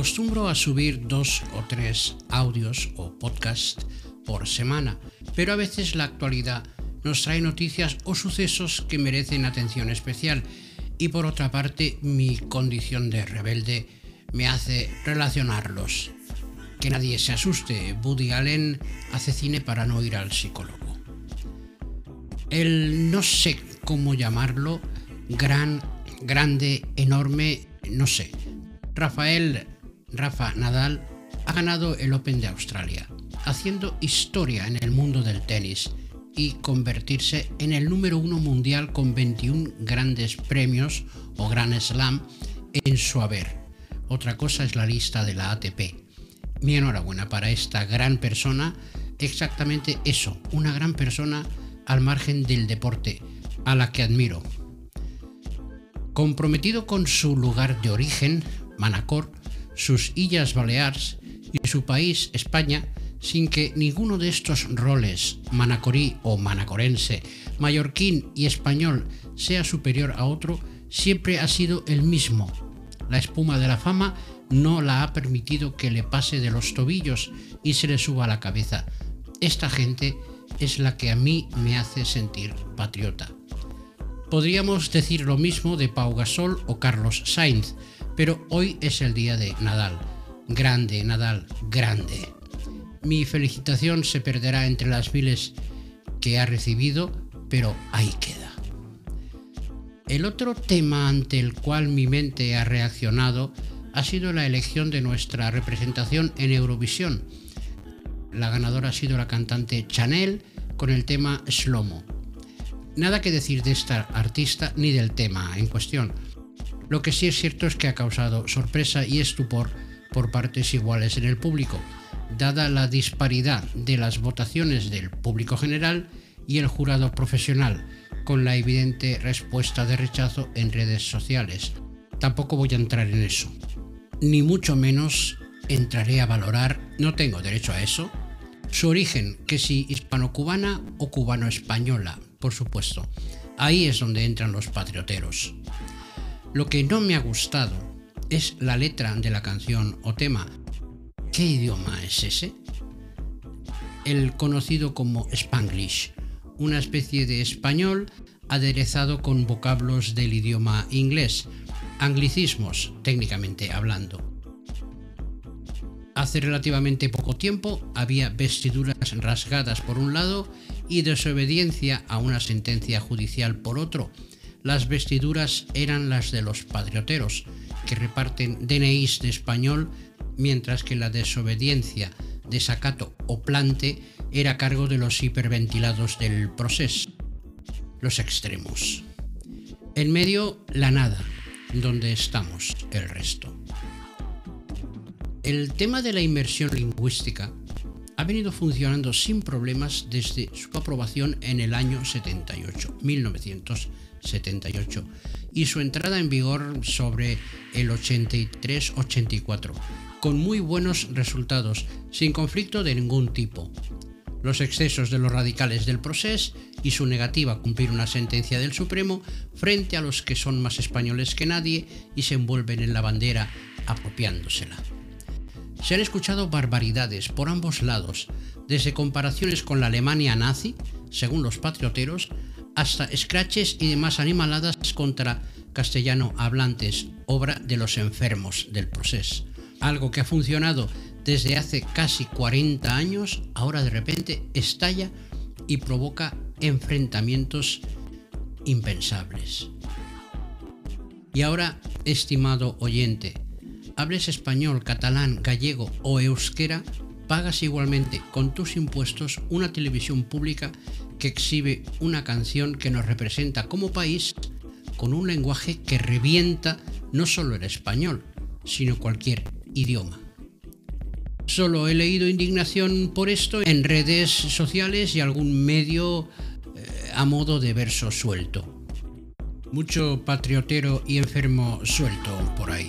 Acostumbro a subir dos o tres audios o podcasts por semana, pero a veces la actualidad nos trae noticias o sucesos que merecen atención especial y por otra parte mi condición de rebelde me hace relacionarlos. Que nadie se asuste, Woody Allen hace cine para no ir al psicólogo. El no sé cómo llamarlo, gran, grande, enorme, no sé. Rafael Rafa Nadal ha ganado el Open de Australia, haciendo historia en el mundo del tenis y convertirse en el número uno mundial con 21 grandes premios o Grand Slam en su haber. Otra cosa es la lista de la ATP. Mi enhorabuena para esta gran persona, exactamente eso, una gran persona al margen del deporte, a la que admiro. Comprometido con su lugar de origen, Manacor, sus Illas Baleares y su país, España, sin que ninguno de estos roles, manacorí o manacorense, mallorquín y español, sea superior a otro, siempre ha sido el mismo. La espuma de la fama no la ha permitido que le pase de los tobillos y se le suba a la cabeza. Esta gente es la que a mí me hace sentir patriota. Podríamos decir lo mismo de Pau Gasol o Carlos Sainz, pero hoy es el día de Nadal. Grande, Nadal, grande. Mi felicitación se perderá entre las miles que ha recibido, pero ahí queda. El otro tema ante el cual mi mente ha reaccionado ha sido la elección de nuestra representación en Eurovisión. La ganadora ha sido la cantante Chanel con el tema Slomo. Nada que decir de esta artista ni del tema en cuestión. Lo que sí es cierto es que ha causado sorpresa y estupor por partes iguales en el público dada la disparidad de las votaciones del público general y el jurado profesional, con la evidente respuesta de rechazo en redes sociales. Tampoco voy a entrar en eso. Ni mucho menos entraré a valorar, no tengo derecho a eso, su origen, que si hispano-cubana o cubano-española, por supuesto. Ahí es donde entran los patrioteros. Lo que no me ha gustado es la letra de la canción o tema, ¿Qué idioma es ese? El conocido como Spanglish, una especie de español aderezado con vocablos del idioma inglés, anglicismos técnicamente hablando. Hace relativamente poco tiempo había vestiduras rasgadas por un lado y desobediencia a una sentencia judicial por otro. Las vestiduras eran las de los patrioteros, que reparten DNIs de español mientras que la desobediencia, desacato o plante era cargo de los hiperventilados del proceso. Los extremos. En medio, la nada, donde estamos el resto. El tema de la inmersión lingüística ha venido funcionando sin problemas desde su aprobación en el año 78, 1978, y su entrada en vigor sobre el 83-84, con muy buenos resultados, sin conflicto de ningún tipo. Los excesos de los radicales del proceso y su negativa a cumplir una sentencia del Supremo frente a los que son más españoles que nadie y se envuelven en la bandera apropiándosela. Se han escuchado barbaridades por ambos lados, desde comparaciones con la Alemania nazi, según los patrioteros, hasta scratches y demás animaladas contra castellano hablantes, obra de los enfermos del proceso algo que ha funcionado desde hace casi 40 años, ahora de repente estalla y provoca enfrentamientos impensables. Y ahora, estimado oyente, hables español, catalán, gallego o euskera, pagas igualmente con tus impuestos una televisión pública que exhibe una canción que nos representa como país con un lenguaje que revienta no solo el español, sino cualquier idioma. Solo he leído indignación por esto en redes sociales y algún medio eh, a modo de verso suelto. Mucho patriotero y enfermo suelto por ahí.